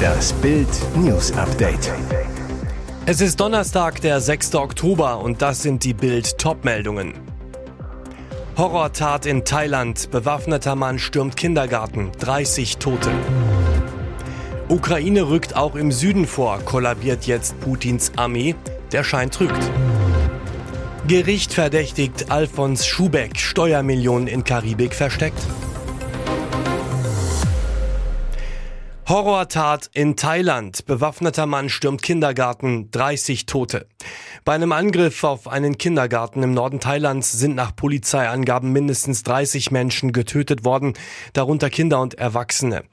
Das Bild News Update. Es ist Donnerstag, der 6. Oktober und das sind die Bild Topmeldungen. Horrortat in Thailand. Bewaffneter Mann stürmt Kindergarten. 30 Tote. Ukraine rückt auch im Süden vor. Kollabiert jetzt Putins Armee. Der Schein trügt. Gericht verdächtigt Alfons Schubeck. Steuermillionen in Karibik versteckt. Horrortat in Thailand. Bewaffneter Mann stürmt Kindergarten, 30 Tote. Bei einem Angriff auf einen Kindergarten im Norden Thailands sind nach Polizeiangaben mindestens 30 Menschen getötet worden, darunter Kinder und Erwachsene.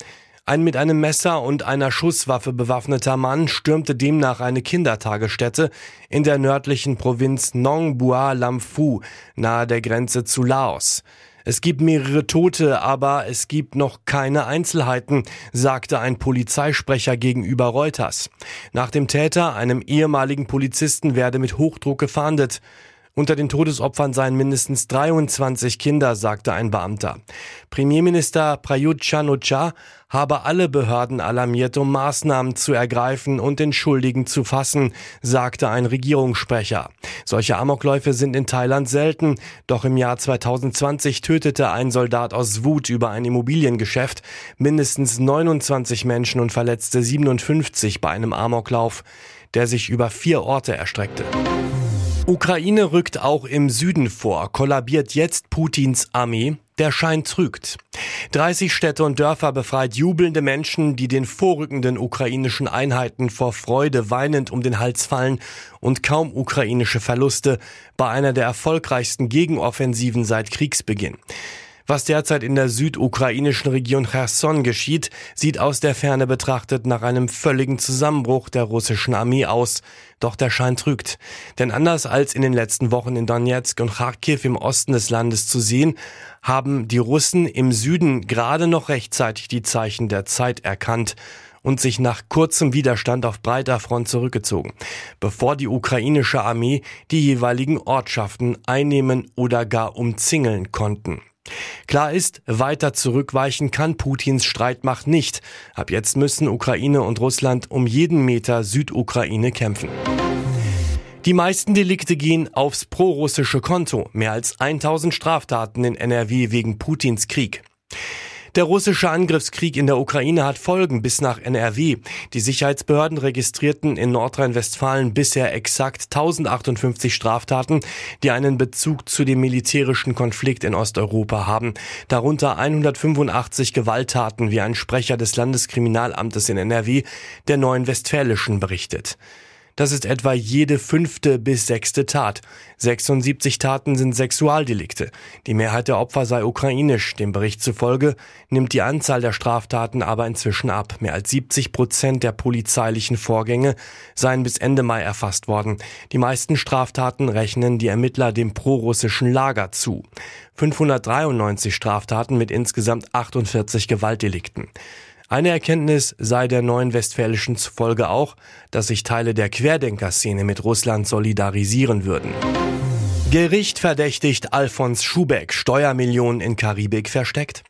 Ein mit einem Messer und einer Schusswaffe bewaffneter Mann stürmte demnach eine Kindertagesstätte in der nördlichen Provinz Nong Bua Lam Phu, nahe der Grenze zu Laos. Es gibt mehrere Tote, aber es gibt noch keine Einzelheiten, sagte ein Polizeisprecher gegenüber Reuters. Nach dem Täter, einem ehemaligen Polizisten, werde mit Hochdruck gefahndet. Unter den Todesopfern seien mindestens 23 Kinder, sagte ein Beamter. Premierminister Prayut chan habe alle Behörden alarmiert, um Maßnahmen zu ergreifen und den Schuldigen zu fassen, sagte ein Regierungssprecher. Solche Amokläufe sind in Thailand selten, doch im Jahr 2020 tötete ein Soldat aus Wut über ein Immobiliengeschäft mindestens 29 Menschen und verletzte 57 bei einem Amoklauf, der sich über vier Orte erstreckte. Ukraine rückt auch im Süden vor, kollabiert jetzt Putins Armee. Der Schein trügt. 30 Städte und Dörfer befreit jubelnde Menschen, die den vorrückenden ukrainischen Einheiten vor Freude weinend um den Hals fallen und kaum ukrainische Verluste bei einer der erfolgreichsten Gegenoffensiven seit Kriegsbeginn. Was derzeit in der südukrainischen Region Cherson geschieht, sieht aus der Ferne betrachtet nach einem völligen Zusammenbruch der russischen Armee aus. Doch der Schein trügt. Denn anders als in den letzten Wochen in Donetsk und Kharkiv im Osten des Landes zu sehen, haben die Russen im Süden gerade noch rechtzeitig die Zeichen der Zeit erkannt und sich nach kurzem Widerstand auf breiter Front zurückgezogen, bevor die ukrainische Armee die jeweiligen Ortschaften einnehmen oder gar umzingeln konnten. Klar ist, weiter zurückweichen kann Putins Streitmacht nicht. Ab jetzt müssen Ukraine und Russland um jeden Meter Südukraine kämpfen. Die meisten Delikte gehen aufs prorussische Konto. Mehr als 1000 Straftaten in NRW wegen Putins Krieg. Der russische Angriffskrieg in der Ukraine hat Folgen bis nach NRW. Die Sicherheitsbehörden registrierten in Nordrhein-Westfalen bisher exakt 1058 Straftaten, die einen Bezug zu dem militärischen Konflikt in Osteuropa haben. Darunter 185 Gewalttaten, wie ein Sprecher des Landeskriminalamtes in NRW der Neuen Westfälischen berichtet. Das ist etwa jede fünfte bis sechste Tat. 76 Taten sind Sexualdelikte. Die Mehrheit der Opfer sei ukrainisch. Dem Bericht zufolge nimmt die Anzahl der Straftaten aber inzwischen ab. Mehr als 70 Prozent der polizeilichen Vorgänge seien bis Ende Mai erfasst worden. Die meisten Straftaten rechnen die Ermittler dem prorussischen Lager zu. 593 Straftaten mit insgesamt 48 Gewaltdelikten. Eine Erkenntnis sei der neuen Westfälischen zufolge auch, dass sich Teile der Querdenkerszene mit Russland solidarisieren würden. Gericht verdächtigt Alfons Schubeck, Steuermillionen in Karibik versteckt.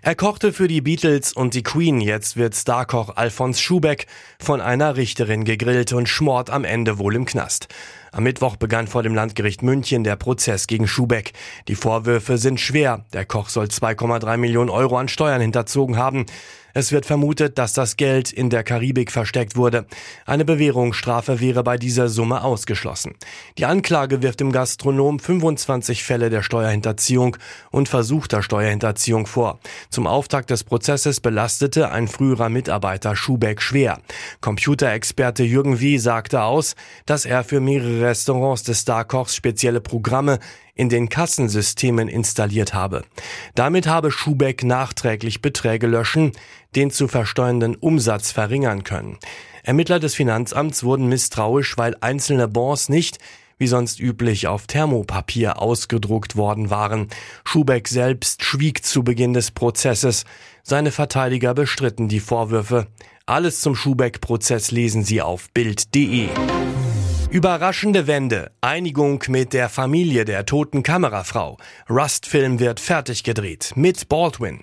Er kochte für die Beatles und die Queen, jetzt wird Starkoch Alfons Schubeck von einer Richterin gegrillt und schmort am Ende wohl im Knast. Am Mittwoch begann vor dem Landgericht München der Prozess gegen Schubeck. Die Vorwürfe sind schwer. Der Koch soll 2,3 Millionen Euro an Steuern hinterzogen haben. Es wird vermutet, dass das Geld in der Karibik versteckt wurde. Eine Bewährungsstrafe wäre bei dieser Summe ausgeschlossen. Die Anklage wirft dem Gastronom 25 Fälle der Steuerhinterziehung und versuchter Steuerhinterziehung vor. Zum Auftakt des Prozesses belastete ein früherer Mitarbeiter Schubeck schwer. Computerexperte Jürgen W. sagte aus, dass er für mehrere Restaurants des Starkochs spezielle Programme in den Kassensystemen installiert habe. Damit habe Schubeck nachträglich Beträge löschen, den zu versteuernden Umsatz verringern können. Ermittler des Finanzamts wurden misstrauisch, weil einzelne Bons nicht wie sonst üblich auf Thermopapier ausgedruckt worden waren. Schubeck selbst schwieg zu Beginn des Prozesses. Seine Verteidiger bestritten die Vorwürfe. Alles zum Schubeck-Prozess lesen Sie auf Bild.de. Überraschende Wende. Einigung mit der Familie der toten Kamerafrau. Rust-Film wird fertig gedreht. Mit Baldwin.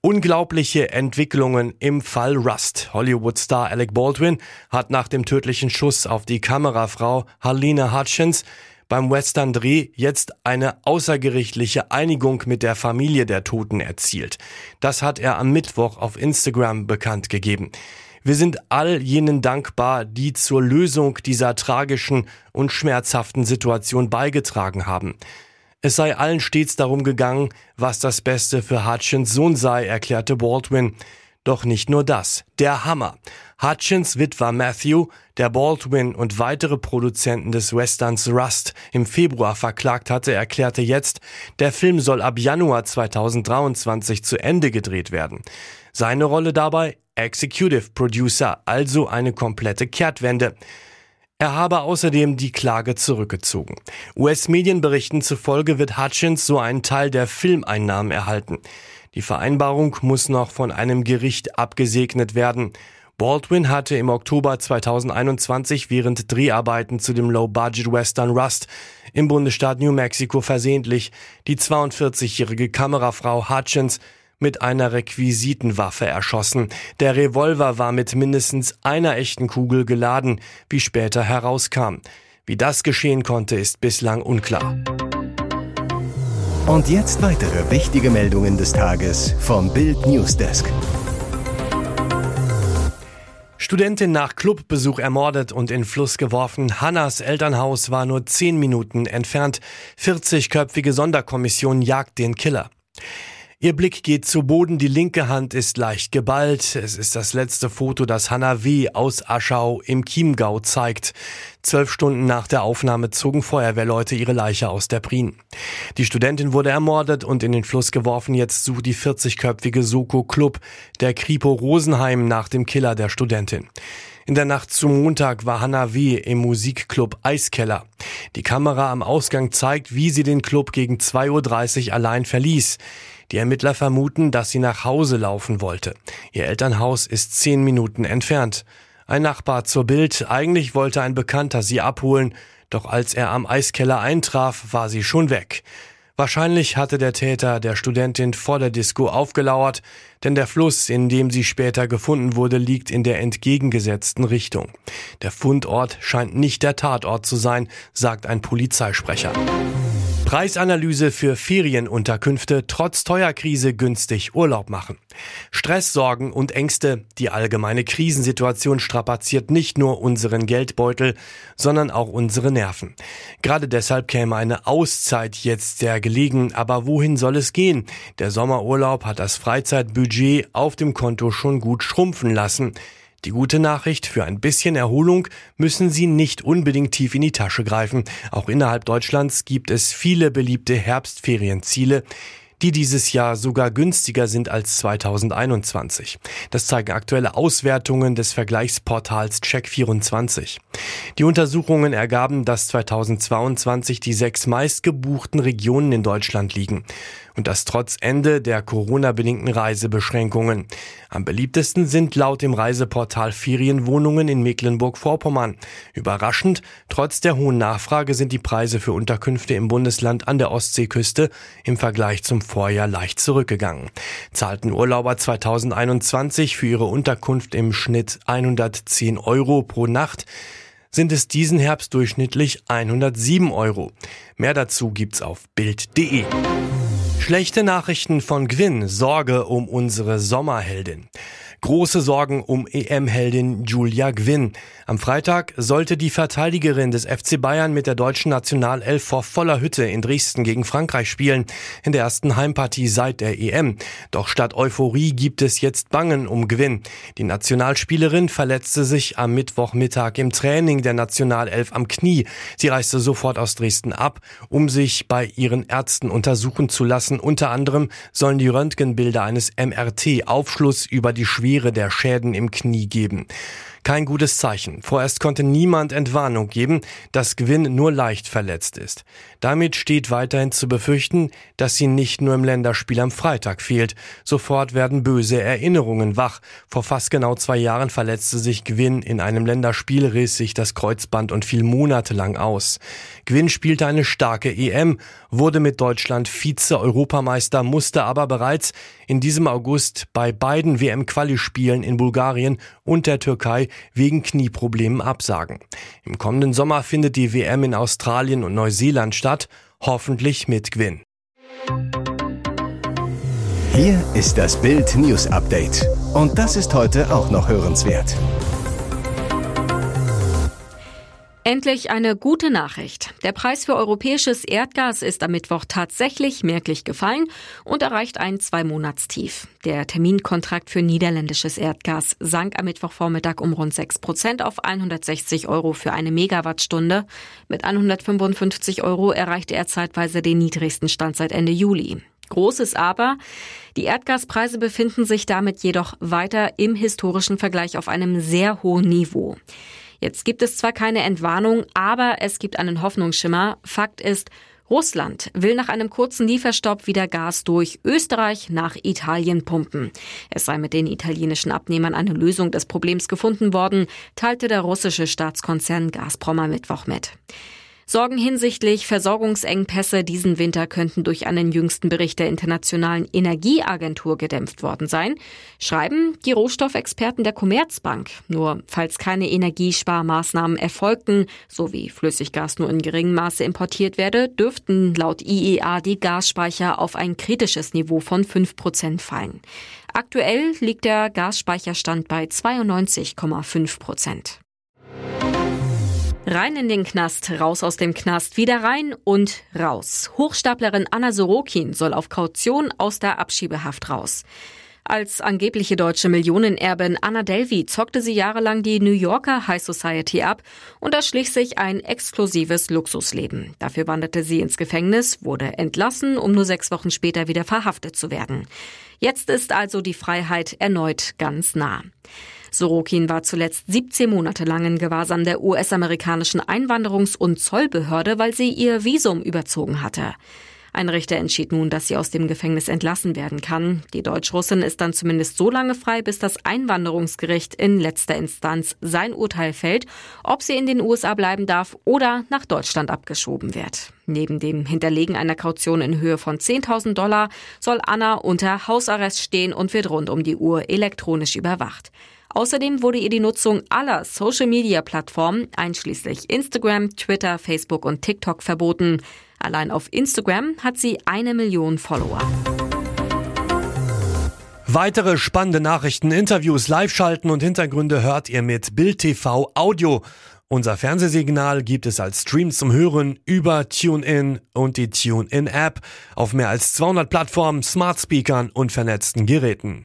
Unglaubliche Entwicklungen im Fall Rust. Hollywood-Star Alec Baldwin hat nach dem tödlichen Schuss auf die Kamerafrau Harlene Hutchins beim Western-Dreh jetzt eine außergerichtliche Einigung mit der Familie der Toten erzielt. Das hat er am Mittwoch auf Instagram bekannt gegeben. Wir sind all jenen dankbar, die zur Lösung dieser tragischen und schmerzhaften Situation beigetragen haben. Es sei allen stets darum gegangen, was das Beste für Hutchins Sohn sei, erklärte Baldwin. Doch nicht nur das. Der Hammer. Hutchins Witwer Matthew, der Baldwin und weitere Produzenten des Westerns Rust im Februar verklagt hatte, erklärte jetzt, der Film soll ab Januar 2023 zu Ende gedreht werden. Seine Rolle dabei Executive Producer, also eine komplette Kehrtwende. Er habe außerdem die Klage zurückgezogen. US-Medienberichten zufolge wird Hutchins so einen Teil der Filmeinnahmen erhalten. Die Vereinbarung muss noch von einem Gericht abgesegnet werden. Baldwin hatte im Oktober 2021 während Dreharbeiten zu dem Low-Budget-Western Rust im Bundesstaat New Mexico versehentlich die 42-jährige Kamerafrau Hutchins mit einer Requisitenwaffe erschossen. Der Revolver war mit mindestens einer echten Kugel geladen, wie später herauskam. Wie das geschehen konnte, ist bislang unklar. Und jetzt weitere wichtige Meldungen des Tages vom Bild Newsdesk. Studentin nach Clubbesuch ermordet und in Fluss geworfen. Hannas Elternhaus war nur zehn Minuten entfernt. 40-köpfige Sonderkommission jagt den Killer. Ihr Blick geht zu Boden, die linke Hand ist leicht geballt. Es ist das letzte Foto, das Hanna W. aus Aschau im Chiemgau zeigt. Zwölf Stunden nach der Aufnahme zogen Feuerwehrleute ihre Leiche aus der Prien. Die Studentin wurde ermordet und in den Fluss geworfen. Jetzt sucht die 40-köpfige Soko Club der Kripo Rosenheim nach dem Killer der Studentin. In der Nacht zum Montag war Hanna W. im Musikclub Eiskeller. Die Kamera am Ausgang zeigt, wie sie den Club gegen 2.30 Uhr allein verließ. Die Ermittler vermuten, dass sie nach Hause laufen wollte. Ihr Elternhaus ist zehn Minuten entfernt. Ein Nachbar zur Bild, eigentlich wollte ein Bekannter sie abholen, doch als er am Eiskeller eintraf, war sie schon weg. Wahrscheinlich hatte der Täter der Studentin vor der Disco aufgelauert, denn der Fluss, in dem sie später gefunden wurde, liegt in der entgegengesetzten Richtung. Der Fundort scheint nicht der Tatort zu sein, sagt ein Polizeisprecher. Preisanalyse für Ferienunterkünfte trotz Teuerkrise günstig Urlaub machen. Stress, Sorgen und Ängste. Die allgemeine Krisensituation strapaziert nicht nur unseren Geldbeutel, sondern auch unsere Nerven. Gerade deshalb käme eine Auszeit jetzt sehr gelegen. Aber wohin soll es gehen? Der Sommerurlaub hat das Freizeitbudget auf dem Konto schon gut schrumpfen lassen. Die gute Nachricht, für ein bisschen Erholung müssen Sie nicht unbedingt tief in die Tasche greifen. Auch innerhalb Deutschlands gibt es viele beliebte Herbstferienziele die dieses Jahr sogar günstiger sind als 2021. Das zeigen aktuelle Auswertungen des Vergleichsportals Check24. Die Untersuchungen ergaben, dass 2022 die sechs meistgebuchten Regionen in Deutschland liegen und das trotz Ende der Corona-bedingten Reisebeschränkungen. Am beliebtesten sind laut dem Reiseportal Ferienwohnungen in Mecklenburg-Vorpommern. Überraschend, trotz der hohen Nachfrage sind die Preise für Unterkünfte im Bundesland an der Ostseeküste im Vergleich zum Vorjahr leicht zurückgegangen. Zahlten Urlauber 2021 für ihre Unterkunft im Schnitt 110 Euro pro Nacht, sind es diesen Herbst durchschnittlich 107 Euro. Mehr dazu gibt's auf Bild.de. Schlechte Nachrichten von Gwyn, Sorge um unsere Sommerheldin. Große Sorgen um EM-Heldin Julia Gwynn. Am Freitag sollte die Verteidigerin des FC Bayern mit der deutschen Nationalelf vor voller Hütte in Dresden gegen Frankreich spielen, in der ersten Heimpartie seit der EM. Doch statt Euphorie gibt es jetzt Bangen um Gwynn. Die Nationalspielerin verletzte sich am Mittwochmittag im Training der Nationalelf am Knie. Sie reiste sofort aus Dresden ab, um sich bei ihren Ärzten untersuchen zu lassen. Unter anderem sollen die Röntgenbilder eines MRT Aufschluss über die Schwere der Schäden im Knie geben. Kein gutes Zeichen. Vorerst konnte niemand Entwarnung geben, dass Gwyn nur leicht verletzt ist. Damit steht weiterhin zu befürchten, dass sie nicht nur im Länderspiel am Freitag fehlt. Sofort werden böse Erinnerungen wach. Vor fast genau zwei Jahren verletzte sich Gwyn in einem Länderspiel, riss sich das Kreuzband und fiel monatelang aus. Gwyn spielte eine starke EM, wurde mit Deutschland Vize-Europameister, musste aber bereits in diesem August bei beiden WM-Quali-Spielen in Bulgarien und der Türkei wegen Knieproblemen absagen. Im kommenden Sommer findet die WM in Australien und Neuseeland statt, hoffentlich mit Gewinn. Hier ist das Bild News Update. Und das ist heute auch noch hörenswert. Endlich eine gute Nachricht. Der Preis für europäisches Erdgas ist am Mittwoch tatsächlich merklich gefallen und erreicht ein Zwei-Monatstief. Der Terminkontrakt für niederländisches Erdgas sank am Mittwochvormittag um rund 6 Prozent auf 160 Euro für eine Megawattstunde. Mit 155 Euro erreichte er zeitweise den niedrigsten Stand seit Ende Juli. Großes Aber. Die Erdgaspreise befinden sich damit jedoch weiter im historischen Vergleich auf einem sehr hohen Niveau. Jetzt gibt es zwar keine Entwarnung, aber es gibt einen Hoffnungsschimmer. Fakt ist, Russland will nach einem kurzen Lieferstopp wieder Gas durch Österreich nach Italien pumpen. Es sei mit den italienischen Abnehmern eine Lösung des Problems gefunden worden, teilte der russische Staatskonzern Gazprom am Mittwoch mit. Sorgen hinsichtlich Versorgungsengpässe diesen Winter könnten durch einen jüngsten Bericht der Internationalen Energieagentur gedämpft worden sein, schreiben die Rohstoffexperten der Commerzbank. Nur falls keine Energiesparmaßnahmen erfolgten, so wie Flüssiggas nur in geringem Maße importiert werde, dürften laut IEA die Gasspeicher auf ein kritisches Niveau von 5 Prozent fallen. Aktuell liegt der Gasspeicherstand bei 92,5 Prozent. Rein in den Knast, raus aus dem Knast, wieder rein und raus. Hochstaplerin Anna Sorokin soll auf Kaution aus der Abschiebehaft raus. Als angebliche deutsche Millionenerbin Anna Delvey zockte sie jahrelang die New Yorker High Society ab und erschlich sich ein exklusives Luxusleben. Dafür wanderte sie ins Gefängnis, wurde entlassen, um nur sechs Wochen später wieder verhaftet zu werden. Jetzt ist also die Freiheit erneut ganz nah. Sorokin war zuletzt 17 Monate lang in Gewahrsam der US-amerikanischen Einwanderungs- und Zollbehörde, weil sie ihr Visum überzogen hatte. Ein Richter entschied nun, dass sie aus dem Gefängnis entlassen werden kann. Die Deutsch-Russin ist dann zumindest so lange frei, bis das Einwanderungsgericht in letzter Instanz sein Urteil fällt, ob sie in den USA bleiben darf oder nach Deutschland abgeschoben wird. Neben dem Hinterlegen einer Kaution in Höhe von 10.000 Dollar soll Anna unter Hausarrest stehen und wird rund um die Uhr elektronisch überwacht. Außerdem wurde ihr die Nutzung aller Social-Media-Plattformen, einschließlich Instagram, Twitter, Facebook und TikTok, verboten. Allein auf Instagram hat sie eine Million Follower. Weitere spannende Nachrichten, Interviews, Live-Schalten und Hintergründe hört ihr mit Bild TV Audio. Unser Fernsehsignal gibt es als Stream zum Hören über TuneIn und die TuneIn-App auf mehr als 200 Plattformen, Smart Speakern und vernetzten Geräten.